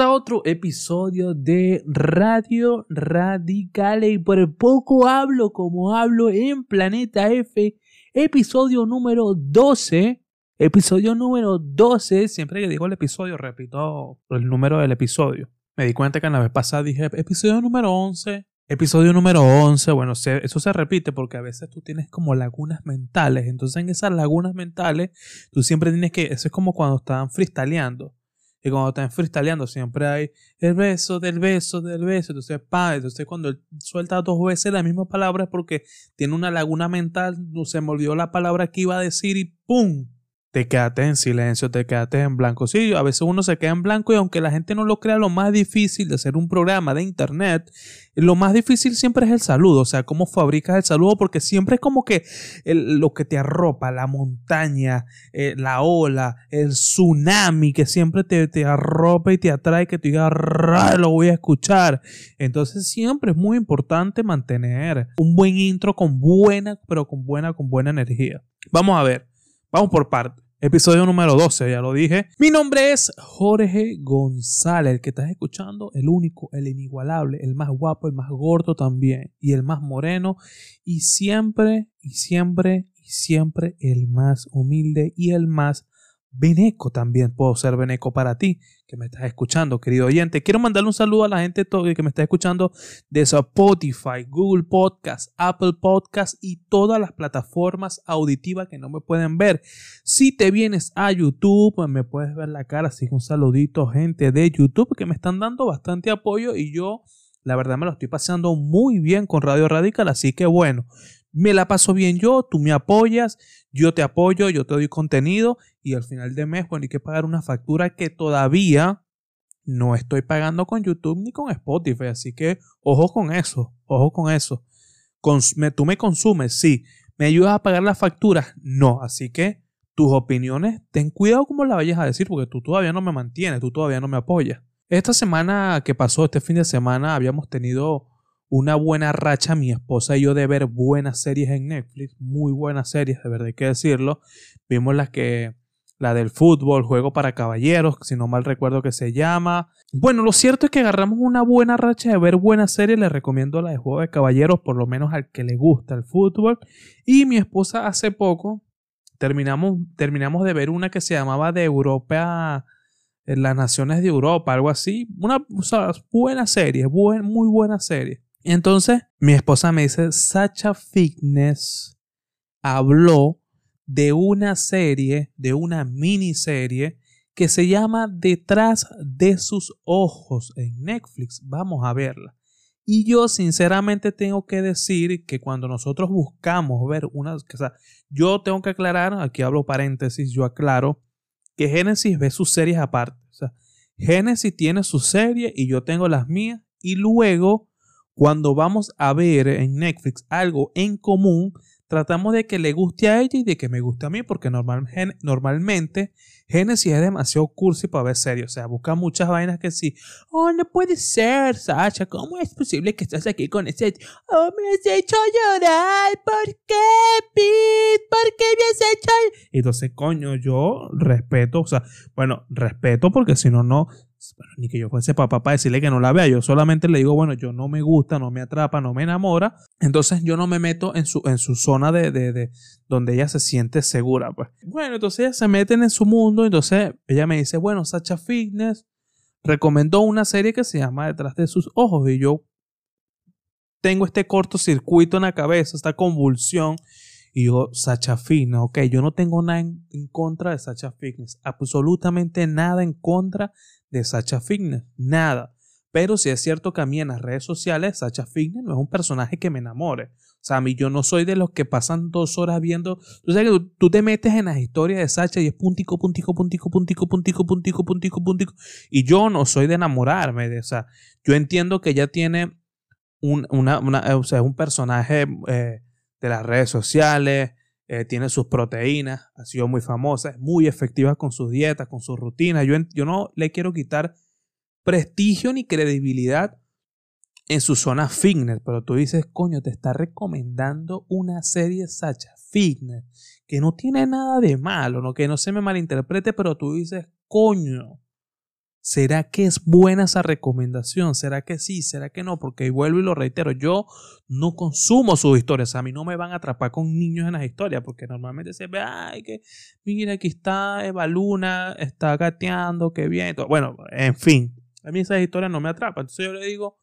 A otro episodio de Radio Radical y por poco hablo como hablo en Planeta F, episodio número 12. Episodio número 12, siempre que digo el episodio repito el número del episodio. Me di cuenta que en la vez pasada dije episodio número 11, episodio número 11, bueno, eso se repite porque a veces tú tienes como lagunas mentales, entonces en esas lagunas mentales tú siempre tienes que, eso es como cuando estaban freestyleando y cuando están freestyleando siempre hay el beso del beso del beso. Entonces, pa, entonces cuando él suelta dos veces la misma palabra es porque tiene una laguna mental, no se me olvidó la palabra que iba a decir y ¡pum! Te quedaste en silencio, te quedaste en blanco. Sí, a veces uno se queda en blanco y aunque la gente no lo crea, lo más difícil de hacer un programa de internet, lo más difícil siempre es el saludo, o sea, cómo fabricas el saludo, porque siempre es como que lo que te arropa, la montaña, eh, la ola, el tsunami que siempre te, te arropa y te atrae, que tú digas, lo voy a escuchar. Entonces siempre es muy importante mantener un buen intro con buena, pero con buena, con buena energía. Vamos a ver. Vamos por parte. Episodio número 12, ya lo dije. Mi nombre es Jorge González, el que estás escuchando, el único, el inigualable, el más guapo, el más gordo también, y el más moreno, y siempre, y siempre, y siempre el más humilde y el más Beneco también puedo ser Beneco para ti que me estás escuchando, querido oyente. Quiero mandarle un saludo a la gente que me está escuchando de Spotify, Google Podcast, Apple Podcast y todas las plataformas auditivas que no me pueden ver. Si te vienes a YouTube, pues me puedes ver la cara. Así que un saludito, gente de YouTube, que me están dando bastante apoyo y yo, la verdad, me lo estoy pasando muy bien con Radio Radical. Así que bueno, me la paso bien yo, tú me apoyas, yo te apoyo, yo te doy contenido y al final de mes, bueno, hay que pagar una factura que todavía no estoy pagando con YouTube ni con Spotify, así que ojo con eso, ojo con eso. tú me consumes, sí. ¿Me ayudas a pagar las facturas? No, así que tus opiniones, ten cuidado como la vayas a decir, porque tú todavía no me mantienes, tú todavía no me apoyas. Esta semana que pasó, este fin de semana, habíamos tenido una buena racha, mi esposa y yo, de ver buenas series en Netflix, muy buenas series, de verdad hay que decirlo. Vimos las que, la del fútbol, Juego para Caballeros, si no mal recuerdo que se llama. Bueno, lo cierto es que agarramos una buena racha de ver buenas series, les recomiendo la de Juego de Caballeros, por lo menos al que le gusta el fútbol. Y mi esposa hace poco terminamos, terminamos de ver una que se llamaba de Europa en las naciones de Europa, algo así. Una buena serie, muy buena serie. Entonces, mi esposa me dice, Sacha Fitness habló de una serie, de una miniserie que se llama Detrás de sus ojos en Netflix. Vamos a verla. Y yo sinceramente tengo que decir que cuando nosotros buscamos ver una, o sea, yo tengo que aclarar, aquí hablo paréntesis, yo aclaro que Genesis ve sus series aparte. O sea, Genesis tiene su serie y yo tengo las mías y luego cuando vamos a ver en Netflix algo en común, tratamos de que le guste a ella y de que me guste a mí, porque normalmente Genesis es demasiado cursi para ver serio. O sea, busca muchas vainas que sí. Oh, no puede ser, Sacha. ¿Cómo es posible que estés aquí con ese? Oh, me has hecho llorar. ¿Por qué, Pete? ¿Por qué me has hecho? Entonces, coño, yo respeto. O sea, bueno, respeto porque si no, no ni que yo fuese papá para decirle que no la vea, yo solamente le digo, bueno, yo no me gusta, no me atrapa, no me enamora, entonces yo no me meto en su, en su zona de, de, de donde ella se siente segura, pues. Bueno, entonces ella se meten en su mundo, entonces ella me dice, bueno, Sacha Fitness recomendó una serie que se llama Detrás de sus ojos y yo tengo este cortocircuito en la cabeza, esta convulsión y yo, Sacha Fitness, ok, yo no tengo nada en, en, contra de Sacha Fitness, absolutamente nada en contra de Sacha Fitness, nada. Pero si es cierto que a mí en las redes sociales Sacha Fitness no es un personaje que me enamore. O sea, a mí yo no soy de los que pasan dos horas viendo. Tú sabes que tú, te metes en las historias de Sacha y es puntico, puntico, puntico, puntico, puntico, puntico, puntico, puntico. Y yo no soy de enamorarme de esa. Yo entiendo que ella tiene un, una, o sea, un personaje eh, de las redes sociales, eh, tiene sus proteínas, ha sido muy famosa, es muy efectiva con sus dietas, con sus rutinas. Yo, no le quiero quitar prestigio ni credibilidad en su zona fitness, pero tú dices, coño, te está recomendando una serie Sacha Fitness, que no tiene nada de malo, ¿no? que no se me malinterprete, pero tú dices, coño, ¿Será que es buena esa recomendación? ¿Será que sí? ¿Será que no? Porque vuelvo y lo reitero, yo no consumo sus historias. A mí no me van a atrapar con niños en las historias, porque normalmente se ve, ay, que mira, aquí está Eva Luna, está gateando, qué bien. Bueno, en fin, a mí esas historias no me atrapan. Entonces yo le digo,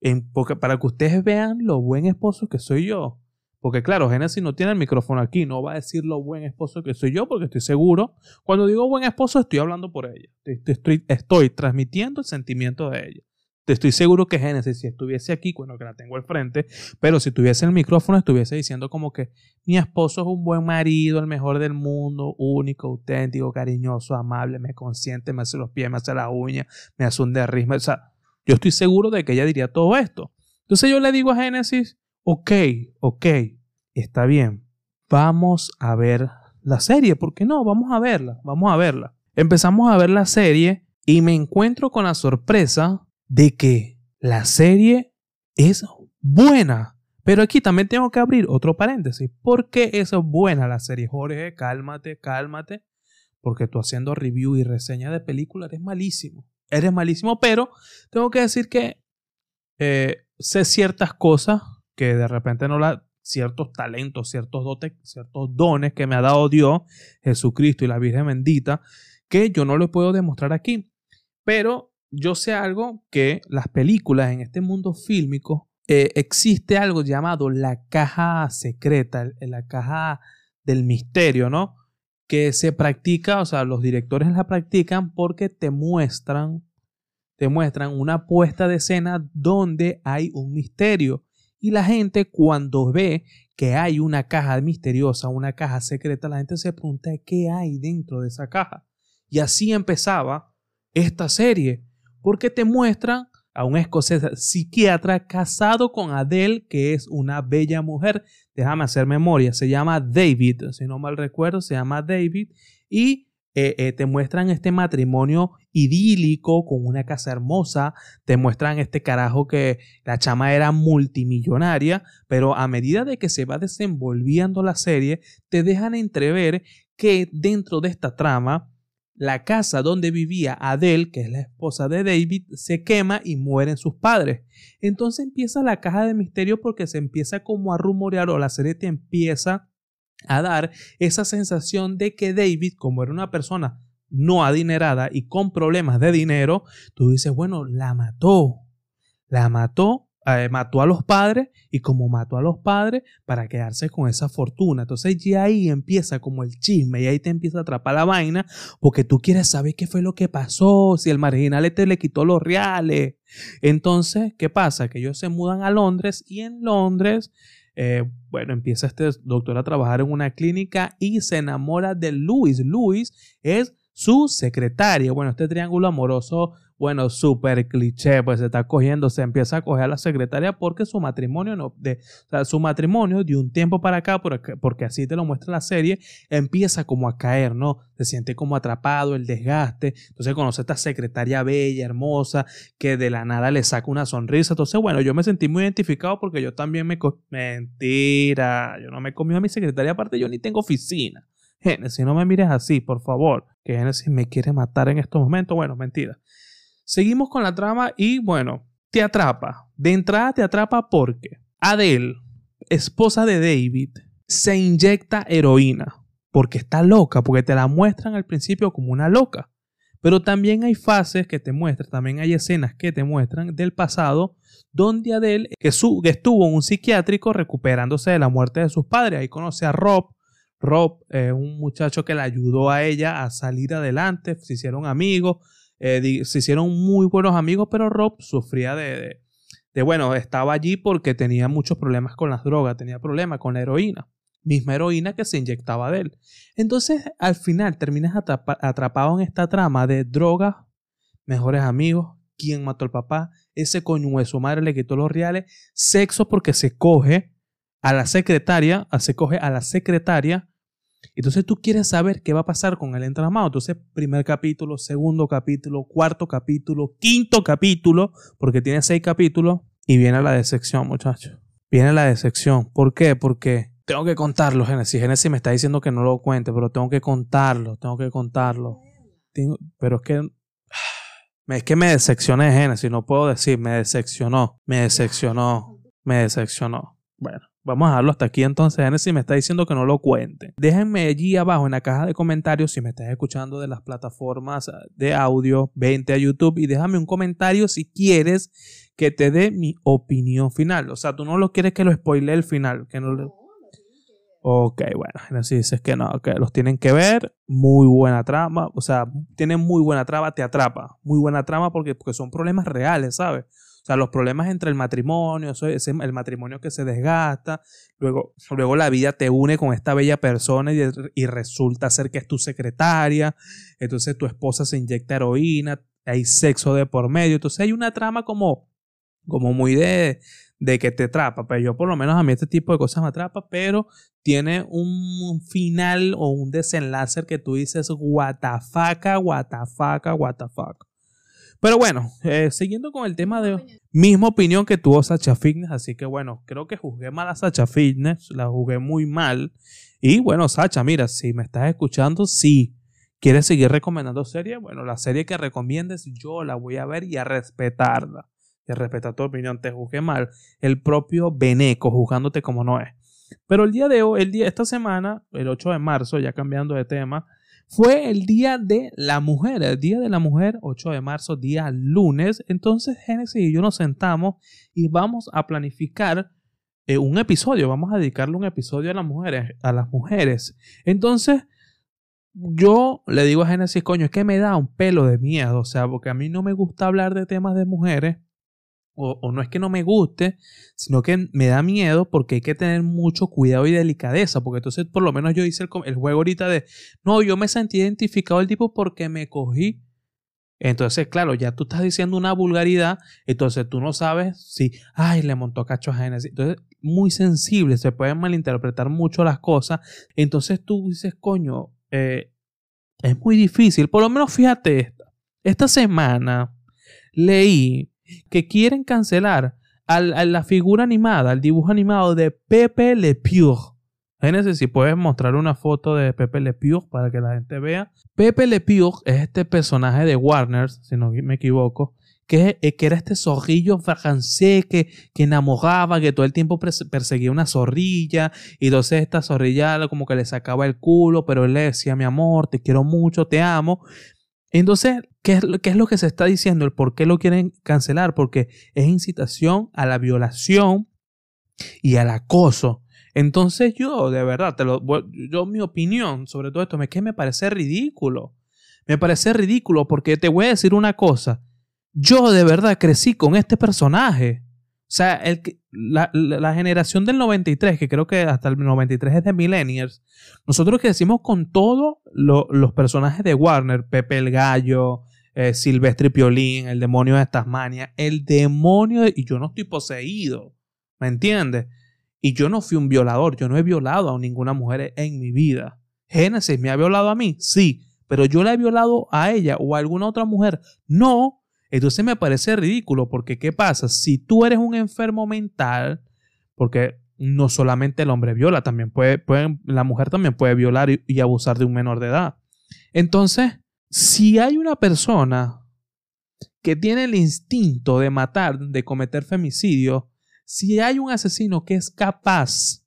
en, para que ustedes vean lo buen esposo que soy yo. Porque claro, Genesis no tiene el micrófono aquí, no va a decir lo buen esposo que soy yo, porque estoy seguro. Cuando digo buen esposo, estoy hablando por ella. Estoy, transmitiendo el sentimiento de ella. Estoy seguro que Genesis, si estuviese aquí, bueno, que la tengo al frente, pero si tuviese el micrófono, estuviese diciendo como que mi esposo es un buen marido, el mejor del mundo, único, auténtico, cariñoso, amable, me consiente, me hace los pies, me hace la uña, me hace un derrisme. O sea, yo estoy seguro de que ella diría todo esto. Entonces yo le digo a Génesis, ok, ok, está bien, vamos a ver la serie, ¿por qué no? Vamos a verla, vamos a verla. Empezamos a ver la serie y me encuentro con la sorpresa de que la serie es buena. Pero aquí también tengo que abrir otro paréntesis. ¿Por qué es buena la serie? Jorge, cálmate, cálmate. Porque tú haciendo review y reseña de películas eres malísimo. Eres malísimo, pero tengo que decir que eh, sé ciertas cosas que de repente no la ciertos talentos, ciertos dotes, ciertos dones que me ha dado Dios, Jesucristo y la Virgen bendita, que yo no lo puedo demostrar aquí. Pero yo sé algo que las películas en este mundo fílmico eh, existe algo llamado la caja secreta, la caja del misterio, ¿no? Que se practica, o sea, los directores la practican porque te muestran, te muestran una puesta de escena donde hay un misterio y la gente cuando ve que hay una caja misteriosa, una caja secreta, la gente se pregunta qué hay dentro de esa caja. Y así empezaba esta serie, porque te muestran a un escocés psiquiatra casado con Adele, que es una bella mujer. Déjame hacer memoria, se llama David, si no mal recuerdo, se llama David. Y eh, eh, te muestran este matrimonio idílico con una casa hermosa, te muestran este carajo que la chama era multimillonaria, pero a medida de que se va desenvolviendo la serie, te dejan entrever que dentro de esta trama, la casa donde vivía Adele, que es la esposa de David, se quema y mueren sus padres. Entonces empieza la caja de misterio porque se empieza como a rumorear o la serie te empieza a dar esa sensación de que David, como era una persona no adinerada y con problemas de dinero, tú dices, bueno, la mató, la mató, eh, mató a los padres y como mató a los padres para quedarse con esa fortuna. Entonces ya ahí empieza como el chisme y ahí te empieza a atrapar la vaina porque tú quieres saber qué fue lo que pasó, si el marginal este le quitó los reales. Entonces, ¿qué pasa? Que ellos se mudan a Londres y en Londres eh, bueno, empieza este doctor a trabajar en una clínica y se enamora de Luis. Luis es su secretaria. Bueno, este triángulo amoroso bueno, súper cliché, pues se está cogiendo, se empieza a coger a la secretaria porque su matrimonio no, de, su matrimonio de un tiempo para acá, porque, así te lo muestra la serie, empieza como a caer, ¿no? Se siente como atrapado, el desgaste, entonces conoce a esta secretaria bella, hermosa, que de la nada le saca una sonrisa, entonces bueno, yo me sentí muy identificado porque yo también me... Mentira, yo no me comí a mi secretaria, aparte yo ni tengo oficina. Génesis, no me mires así, por favor, que Génesis me quiere matar en estos momentos, bueno, mentira. Seguimos con la trama y bueno, te atrapa. De entrada te atrapa porque Adele, esposa de David, se inyecta heroína porque está loca, porque te la muestran al principio como una loca. Pero también hay fases que te muestran, también hay escenas que te muestran del pasado donde Adele que, estuvo en un psiquiátrico recuperándose de la muerte de sus padres. Ahí conoce a Rob. Rob, es un muchacho que le ayudó a ella a salir adelante, se hicieron amigos, eh, se hicieron muy buenos amigos, pero Rob sufría de, de, bueno, estaba allí porque tenía muchos problemas con las drogas, tenía problemas con la heroína, misma heroína que se inyectaba de él. Entonces, al final terminas atrapado en esta trama de drogas, mejores amigos, quién mató al papá, ese coño de su madre le quitó los reales, sexo porque se coge a la secretaria, se coge a la secretaria entonces tú quieres saber qué va a pasar con el entramado. Entonces, primer capítulo, segundo capítulo, cuarto capítulo, quinto capítulo, porque tiene seis capítulos, y viene la decepción, muchachos. Viene la decepción. ¿Por qué? Porque tengo que contarlo, Genesis. Genesis me está diciendo que no lo cuente, pero tengo que contarlo, tengo que contarlo. pero es que Es que me decepcioné Genesis, no puedo decir, me decepcionó, me decepcionó, me decepcionó. Bueno, vamos a dejarlo hasta aquí entonces. Genesis me está diciendo que no lo cuente. Déjenme allí abajo en la caja de comentarios si me estás escuchando de las plataformas de audio, vente a YouTube y déjame un comentario si quieres que te dé mi opinión final. O sea, tú no lo quieres que lo spoile el final, que no lo... Ok, bueno, si dices que no, que los tienen que ver, muy buena trama, o sea, tienen muy buena trama, te atrapa, muy buena trama porque, porque son problemas reales, ¿sabes? Sea, los problemas entre el matrimonio, el matrimonio que se desgasta, luego, luego la vida te une con esta bella persona y, resulta ser que es tu secretaria, entonces tu esposa se inyecta heroína, hay sexo de por medio, entonces hay una trama como, como muy de, de que te atrapa. Pero pues yo por lo menos a mí este tipo de cosas me atrapa, pero tiene un final o un desenlace que tú dices, what the fuck, Pero bueno, eh, siguiendo con el tema de misma opinión que tuvo Sacha Fitness, así que bueno, creo que juzgué mal a Sacha Fitness, la juzgué muy mal. Y bueno, Sacha, mira, si me estás escuchando, sí. ¿Quieres seguir recomendando series? Bueno, la serie que recomiendes yo la voy a ver y a respetarla que respeta tu opinión, te juzgue mal, el propio Beneco juzgándote como no es. Pero el día de hoy, el día, esta semana, el 8 de marzo, ya cambiando de tema, fue el Día de la Mujer, el Día de la Mujer, 8 de marzo, día lunes. Entonces, Génesis y yo nos sentamos y vamos a planificar eh, un episodio, vamos a dedicarle un episodio a las mujeres, a las mujeres. Entonces, yo le digo a Génesis, coño, es que me da un pelo de miedo, o sea, porque a mí no me gusta hablar de temas de mujeres o, no es que no me guste, sino que me da miedo porque hay que tener mucho cuidado y delicadeza, porque entonces por lo menos yo hice el, juego ahorita de, no, yo me sentí identificado el tipo porque me cogí. Entonces, claro, ya tú estás diciendo una vulgaridad, entonces tú no sabes si, ay, le montó cacho a Genesis. Entonces, muy sensible, se pueden malinterpretar mucho las cosas. Entonces tú dices, coño, eh, es muy difícil. Por lo menos fíjate esta. Esta semana leí que quieren cancelar a la figura animada, al dibujo animado de Pepe Le Pew. Génesis, si puedes mostrar una foto de Pepe Le Pew para que la gente vea. Pepe Le Pew es este personaje de Warner, si no me equivoco, que, eh, que era este zorrillo francés que, que enamoraba, que todo el tiempo perseguía una zorrilla, y entonces esta zorrilla como que le sacaba el culo, pero él le decía, mi amor, te quiero mucho, te amo. Entonces, ¿qué es, ¿qué es, lo que se está diciendo? ¿El por qué lo quieren cancelar? Porque es incitación a la violación y al acoso. Entonces yo, de verdad, yo mi opinión sobre todo esto es que me parece ridículo. Me parece ridículo porque te voy a decir una cosa. Yo de verdad crecí con este personaje. O sea, el, la, la, generación del 93, que creo que hasta el 93 es de Millennials, nosotros crecimos con todos los personajes de Warner, Pepe el Gallo, eh, Silvestre Piolín, el demonio de Tasmania, el demonio, y yo no estoy poseído, ¿me entiendes? Y yo no fui un violador, yo no he violado a ninguna mujer en mi vida. Génesis me ha violado a mí, sí, pero yo la he violado a ella o a alguna otra mujer, no, entonces me parece ridículo porque ¿qué pasa? Si tú eres un enfermo mental, porque no solamente el hombre viola, también puede, la mujer también puede violar y, abusar de un menor de edad. Entonces, si hay una persona que tiene el instinto de matar, de cometer femicidio, si hay un asesino que es capaz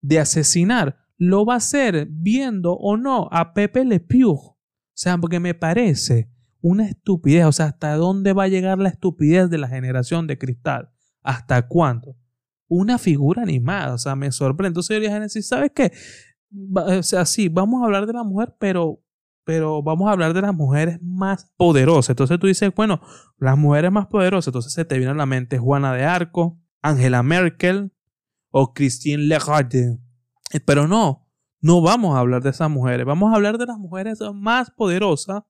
de asesinar, lo va a hacer viendo o no a Pepe Le Pew. O sea, porque me parece una estupidez. O sea, ¿hasta dónde va a llegar la estupidez de la generación de cristal? ¿Hasta cuándo? Una figura animada. O sea, me sorprende. Entonces yo le dije, ¿sabes qué? O sea, sí, vamos a hablar de la mujer, pero, pero vamos a hablar de las mujeres más poderosas. Entonces tú dices, bueno, las mujeres más poderosas. Entonces se te viene a la mente Juana de Arco, Angela Merkel o Christine Lagarde. Pero no, no vamos a hablar de esas mujeres. Vamos a hablar de las mujeres más poderosas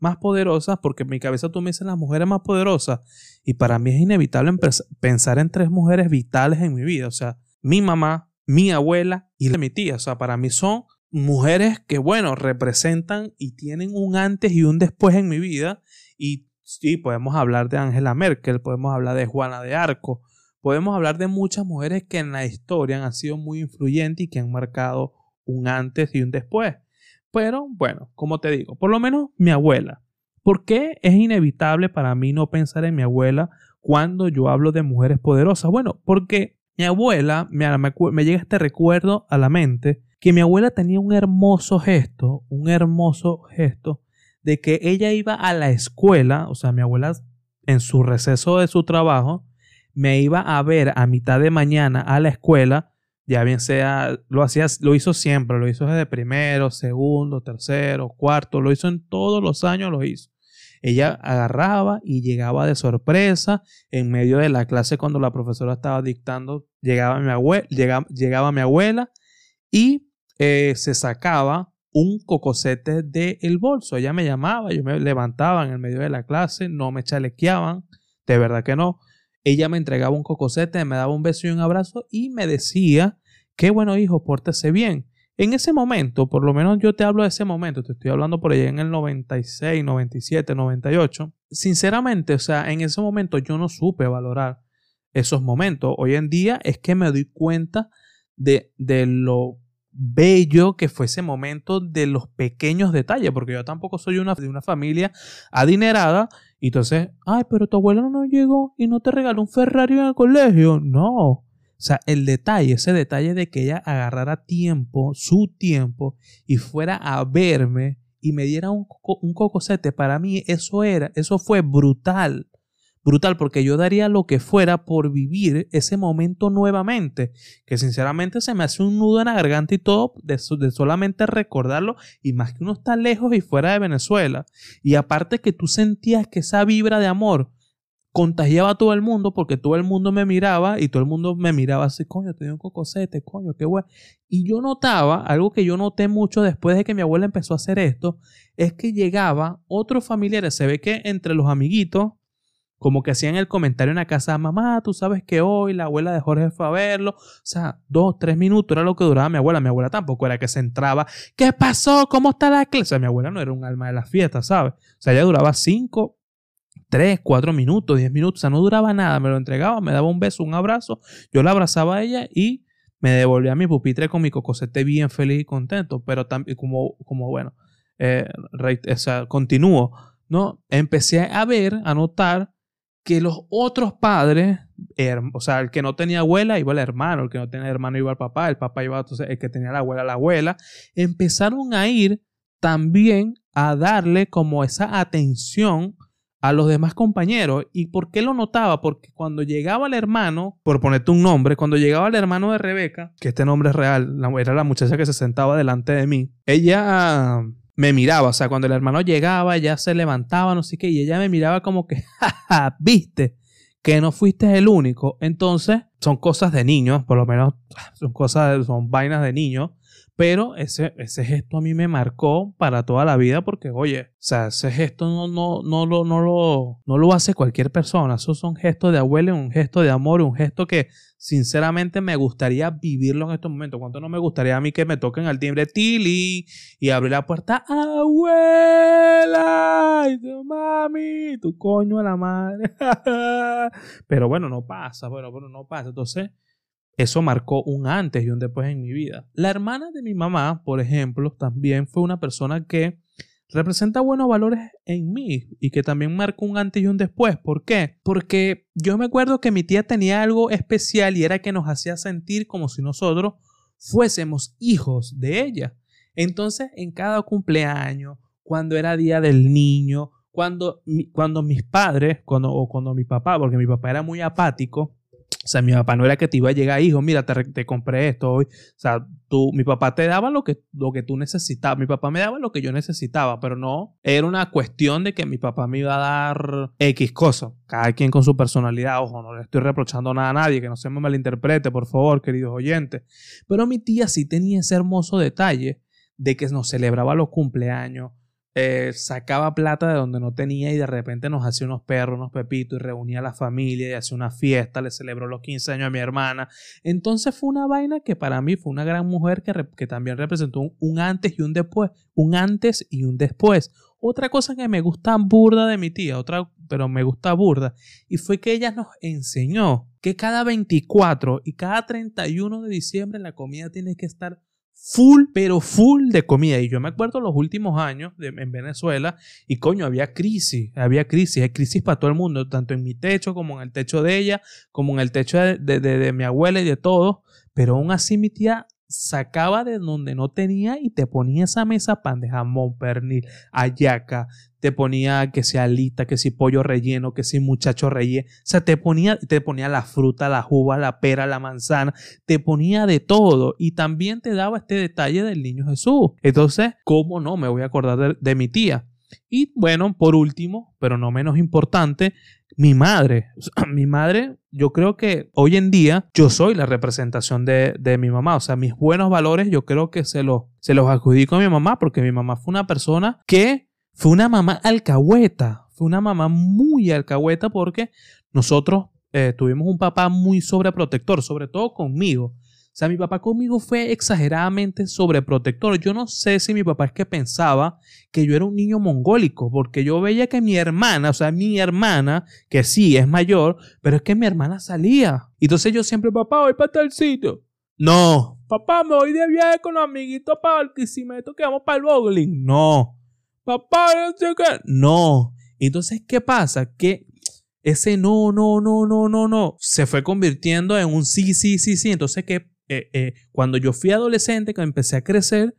más poderosas, porque en mi cabeza tú me dices las mujeres más poderosas, y para mí es inevitable pensar en tres mujeres vitales en mi vida, o sea, mi mamá, mi abuela y mi tía, o sea, para mí son mujeres que, bueno, representan y tienen un antes y un después en mi vida, y sí, podemos hablar de Angela Merkel, podemos hablar de Juana de Arco, podemos hablar de muchas mujeres que en la historia han sido muy influyentes y que han marcado un antes y un después. Pero bueno, como te digo, por lo menos mi abuela. ¿Por qué es inevitable para mí no pensar en mi abuela cuando yo hablo de mujeres poderosas? Bueno, porque mi abuela, me, me, llega este recuerdo a la mente, que mi abuela tenía un hermoso gesto, un hermoso gesto, de que ella iba a la escuela, o sea, mi abuela en su receso de su trabajo, me iba a ver a mitad de mañana a la escuela, ya bien sea, lo hacía, lo hizo siempre, lo hizo desde primero, segundo, tercero, cuarto, lo hizo en todos los años, lo hizo. Ella agarraba y llegaba de sorpresa en medio de la clase cuando la profesora estaba dictando, llegaba mi abuela, llegaba, mi abuela y eh, se sacaba un cocosete del bolso. Ella me llamaba, yo me levantaba en el medio de la clase, no me chalequeaban, de verdad que no. Ella me entregaba un cocosete, me daba un beso y un abrazo y me decía, qué bueno hijo, pórtese bien. En ese momento, por lo menos yo te hablo de ese momento, te estoy hablando por allá en el 96, 97, 98. Sinceramente, o sea, en ese momento yo no supe valorar esos momentos. Hoy en día es que me doy cuenta de, de lo bello que fue ese momento de los pequeños detalles, porque yo tampoco soy una, de una familia adinerada, y entonces, ay, pero tu abuelo no llegó y no te regaló un Ferrari en el colegio. No, o sea, el detalle, ese detalle de que ella agarrara tiempo, su tiempo, y fuera a verme y me diera un, un cocosete, para mí eso era, eso fue brutal. Brutal, porque yo daría lo que fuera por vivir ese momento nuevamente, que sinceramente se me hace un nudo en la garganta y todo de, solamente recordarlo, y más que uno está lejos y fuera de Venezuela. Y aparte que tú sentías que esa vibra de amor, contagiaba a todo el mundo porque todo el mundo me miraba y todo el mundo me miraba así, coño, tenía un cocosete, coño, qué bueno. Y yo notaba, algo que yo noté mucho después de que mi abuela empezó a hacer esto, es que llegaba otros familiares, se ve que entre los amiguitos, como que hacían el comentario en la casa, mamá, tú sabes que hoy la abuela de Jorge fue a verlo. O sea, dos, tres minutos era lo que duraba mi abuela. Mi abuela tampoco era que se entraba. ¿Qué pasó? ¿Cómo está la clase? O sea, mi abuela no era un alma de la fiesta, ¿sabes? O sea, ella duraba cinco, 3, 4 minutos, 10 minutos, o sea, no duraba nada, me lo entregaba, me daba un beso, un abrazo, yo la abrazaba a ella y me devolvía mi pupitre con mi cocosete bien feliz y contento, pero también como, como bueno, eh, o sea, continúo, ¿no? Empecé a ver, a notar que los otros padres, o sea, el que no tenía abuela iba al hermano, el que no tenía hermano iba al papá, el papá iba, entonces el que tenía la abuela, la abuela, empezaron a ir también a darle como esa atención a los demás compañeros. ¿Y por qué lo notaba? Porque cuando llegaba el hermano, por ponerte un nombre, cuando llegaba el hermano de Rebeca, que este nombre es real, era la muchacha que se sentaba delante de mí, ella me miraba, o sea, cuando el hermano llegaba, ella se levantaba, no sé qué, y ella me miraba como que, jaja, viste que no fuiste el único. Entonces, son cosas de niños, por lo menos son cosas, son vainas de niños. Pero ese, ese gesto a mí me marcó para toda la vida porque, oye, o sea, ese gesto no, no, no, lo, no, lo, no lo hace cualquier persona. Esos son gestos de abuelo, un gesto de amor, un gesto que sinceramente me gustaría vivirlo en estos momentos. ¿Cuánto no me gustaría a mí que me toquen al timbre Tili y abrir la puerta? ¡Abuela! ¡Ay, tu mami! ¡Tu coño a la madre! Pero bueno, no pasa. Bueno, bueno, no pasa. Entonces eso marcó un antes y un después en mi vida. La hermana de mi mamá, por ejemplo, también fue una persona que representa buenos valores en mí y que también marcó un antes y un después. ¿Por qué? Porque yo me acuerdo que mi tía tenía algo especial y era que nos hacía sentir como si nosotros fuésemos hijos de ella. Entonces, en cada cumpleaños, cuando era día del niño, cuando, cuando mis padres, cuando, o cuando mi papá, porque mi papá era muy apático, o sea, mi papá no era que te iba a llegar, hijo, mira, te, te compré esto hoy. O sea, tú, mi papá te daba lo que, lo que tú necesitabas. Mi papá me daba lo que yo necesitaba, pero no era una cuestión de que mi papá me iba a dar X cosas. Cada quien con su personalidad. Ojo, no le estoy reprochando nada a nadie, que no se me malinterprete, por favor, queridos oyentes. Pero mi tía sí tenía ese hermoso detalle de que nos celebraba los cumpleaños, eh, sacaba plata de donde no tenía y de repente nos hacía unos perros, unos pepitos y reunía a la familia y hacía una fiesta, le celebró los 15 años a mi hermana. Entonces fue una vaina que para mí fue una gran mujer que, que también representó un, antes y un después, un antes y un después. Otra cosa que me gusta burda de mi tía, otra, pero me gusta burda, y fue que ella nos enseñó que cada 24 y cada 31 de diciembre la comida tiene que estar full, pero full de comida. Y yo me acuerdo los últimos años en Venezuela y coño, había crisis, había crisis, hay crisis para todo el mundo, tanto en mi techo como en el techo de ella, como en el techo de, de mi abuela y de todos. Pero aún así mi tía sacaba de donde no tenía y te ponía esa mesa pan de jamón, pernil, ayaca, te ponía que si alita, que si pollo relleno, que si muchacho relleno, o sea, te ponía, te ponía la fruta, la uva, la pera, la manzana, te ponía de todo y también te daba este detalle del niño Jesús. Entonces, ¿cómo no? Me voy a acordar de mi tía. Y bueno, por último, pero no menos importante, mi madre. mi madre, yo creo que hoy en día yo soy la representación de, mi mamá. O sea, mis buenos valores yo creo que se los, se los adjudico a mi mamá porque mi mamá fue una persona que fue una mamá alcahueta. Fue una mamá muy alcahueta porque nosotros eh, tuvimos un papá muy sobreprotector, sobre todo conmigo. Sea, mi papá conmigo fue exageradamente sobreprotector. Yo no sé si mi papá es que pensaba que yo era un niño mongólico, porque yo veía que mi hermana, o sea, mi hermana, que sí es mayor, pero es que mi hermana salía. Y entonces yo siempre, papá, voy para tal sitio. No, papá, me voy de viaje con los amiguitos para el Quisimeto que vamos para el bowling. No, papá, no sé qué. No. Entonces, ¿qué pasa? Que ese no, no, no, no, no, no, se fue convirtiendo en un sí, sí, sí, sí. Entonces, ¿qué eh, eh, cuando yo fui adolescente, que empecé a crecer,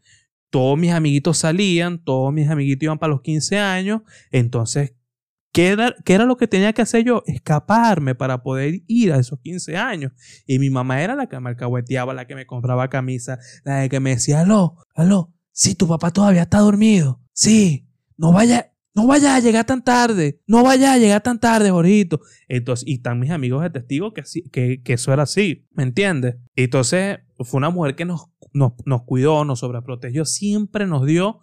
todos mis amiguitos salían, todos mis amiguitos iban para los 15 años, entonces, ¿qué era, ¿qué era lo que tenía que hacer yo? Escaparme para poder ir a esos 15 años. Y mi mamá era la que me alcahueteaba, la que me compraba camisa, la que me decía, aló, aló, sí, tu papá todavía está dormido, sí, no vaya, no vaya a llegar tan tarde, no vaya a llegar tan tarde, Jorito. Entonces, y están mis amigos de testigo que, que, que eso era así, ¿me entiendes? Entonces, fue una mujer que nos, nos, nos cuidó, nos sobreprotegió, siempre nos dio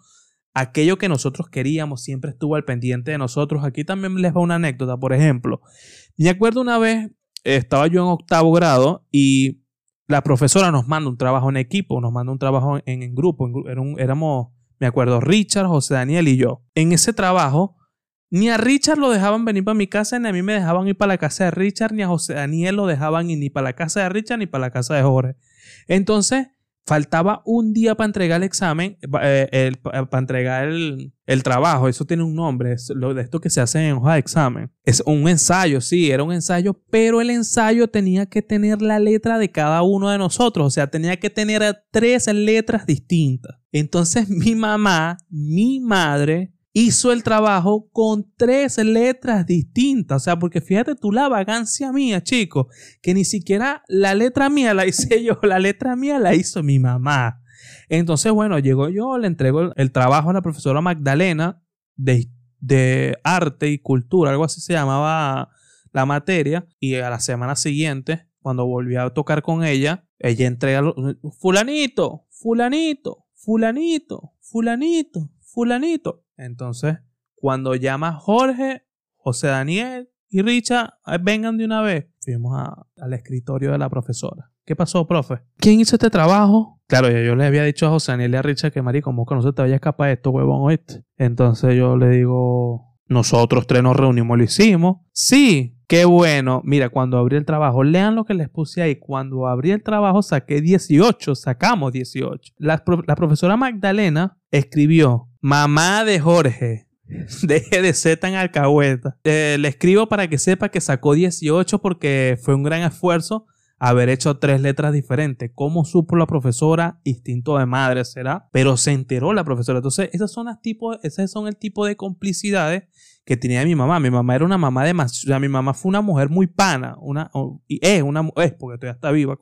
aquello que nosotros queríamos, siempre estuvo al pendiente de nosotros. Aquí también les va una anécdota, por ejemplo. Me acuerdo una vez, estaba yo en octavo grado y la profesora nos manda un trabajo en equipo, nos manda un trabajo en, en grupo, éramos me acuerdo, Richard, José Daniel y yo. En ese trabajo, ni a Richard lo dejaban venir para mi casa, ni a mí me dejaban ir para la casa de Richard, ni a José Daniel lo dejaban ir ni para la casa de Richard, ni para la casa de Jorge. Entonces, faltaba un día para entregar el examen, eh, para entregar el, trabajo. Eso tiene un nombre, lo de esto que se hace en hoja de examen. Es un ensayo, sí, era un ensayo, pero el ensayo tenía que tener la letra de cada uno de nosotros, o sea, tenía que tener tres letras distintas. Entonces mi mamá, mi madre, hizo el trabajo con tres letras distintas. O sea, porque fíjate tú la vagancia mía, chicos, que ni siquiera la letra mía la hice yo, la letra mía la hizo mi mamá. Entonces, bueno, llegó yo, le entrego el, trabajo a la profesora Magdalena de, de arte y cultura, algo así se llamaba la materia, y a la semana siguiente, cuando volví a tocar con ella, ella entrega, fulanito, fulanito, fulanito, fulanito, fulanito. Entonces, cuando llama Jorge, José Daniel y Richard, vengan de una vez. Fuimos al escritorio de la profesora. ¿Qué pasó, profe? ¿Quién hizo este trabajo? Claro, yo, le había dicho a José Daniel y a Richard que, marico, como que no se te vaya a escapar de esto, huevón, oíste. Entonces yo le digo, nosotros tres nos reunimos, lo hicimos. Sí, qué bueno. Mira, cuando abrí el trabajo, lean lo que les puse ahí. Cuando abrí el trabajo saqué 18, sacamos 18. La, la profesora Magdalena escribió Mamá de Jorge. Deje de ser tan alcahueta. Eh, le escribo para que sepa que sacó 18 porque fue un gran esfuerzo haber hecho tres letras diferentes. ¿Cómo supo la profesora? Instinto de madre será. Pero se enteró la profesora. Entonces, esas son las tipos, esos son el tipo de complicidades que tenía mi mamá. Mi mamá era una mamá de más. O sea, mi mamá fue una mujer muy pana. Una, y es una es porque todavía está viva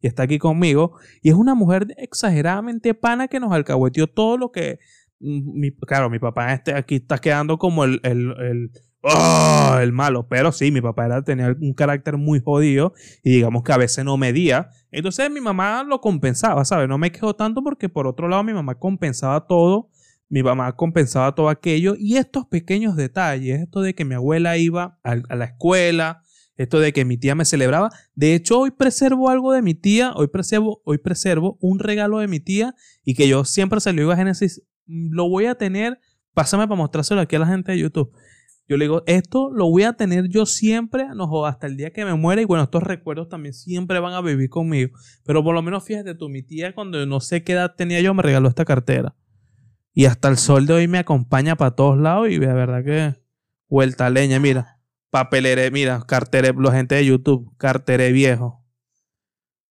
y está aquí conmigo. Y es una mujer exageradamente pana que nos alcahueteó todo lo que mi, claro, mi papá este aquí está quedando como el, el, el, ¡oh! el malo, pero sí, mi papá era, tenía un carácter muy jodido y digamos que a veces no medía. Entonces mi mamá lo compensaba, ¿sabes? No me quejo tanto porque por otro lado mi mamá compensaba todo, mi mamá compensaba todo aquello y estos pequeños detalles, esto de que mi abuela iba a, la escuela, esto de que mi tía me celebraba. De hecho, hoy preservo algo de mi tía, hoy preservo, hoy preservo un regalo de mi tía y que yo siempre se a Génesis lo voy a tener, pásame para mostrárselo aquí a la gente de YouTube. Yo le digo, esto lo voy a tener yo siempre, no hasta el día que me muera. Y bueno, estos recuerdos también siempre van a vivir conmigo. Pero por lo menos fíjate tú, mi tía cuando no sé qué edad tenía yo me regaló esta cartera. Y hasta el sol de hoy me acompaña para todos lados y de verdad que vuelta leña, mira. Papelere, mira, cartere, la gente de YouTube, cartere viejo.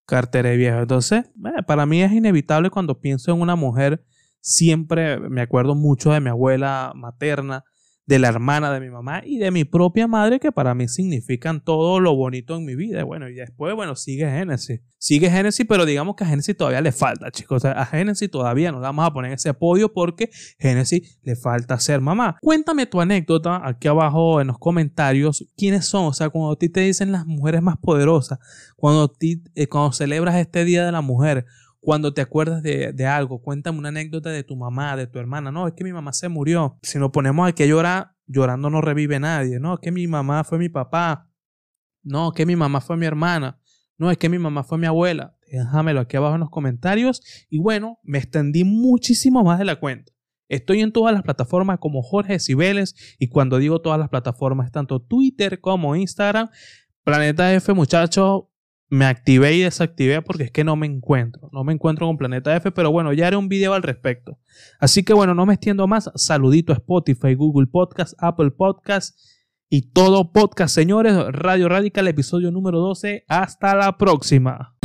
Cartere viejo. Entonces, eh, para mí es inevitable cuando pienso en una mujer, siempre me acuerdo mucho de mi abuela materna, de la hermana de mi mamá y de mi propia madre, que para mí significan todo lo bonito en mi vida. Bueno, y después, bueno, sigue Génesis. Sigue Génesis, pero digamos que a Génesis todavía le falta, chicos. a Génesis todavía no la vamos a poner ese apoyo porque Génesis le falta ser mamá. Cuéntame tu anécdota aquí abajo en los comentarios. ¿Quiénes son? O sea, cuando a ti te dicen las mujeres más poderosas, cuando, eh, cuando celebras este Día de la Mujer, cuando te acuerdas de, algo, cuéntame una anécdota de tu mamá, de tu hermana. No, es que mi mamá se murió. Si nos ponemos aquí a llorar, llorando no revive nadie. No, es que mi mamá fue mi papá. No, es que mi mamá fue mi hermana. No, es que mi mamá fue mi abuela. Déjamelo aquí abajo en los comentarios. Y bueno, me extendí muchísimo más de la cuenta. Estoy en todas las plataformas como Jorge Cibeles y cuando digo todas las plataformas, tanto Twitter como Instagram. Planeta F, muchachos, me activé y desactivé porque es que no me encuentro. No me encuentro con Planeta F, pero bueno, ya haré un video al respecto. Así que bueno, no me extiendo más. Saludito a Spotify, Google Podcast, Apple Podcast y todo podcast, señores. Radio Radical, episodio número 12. Hasta la próxima.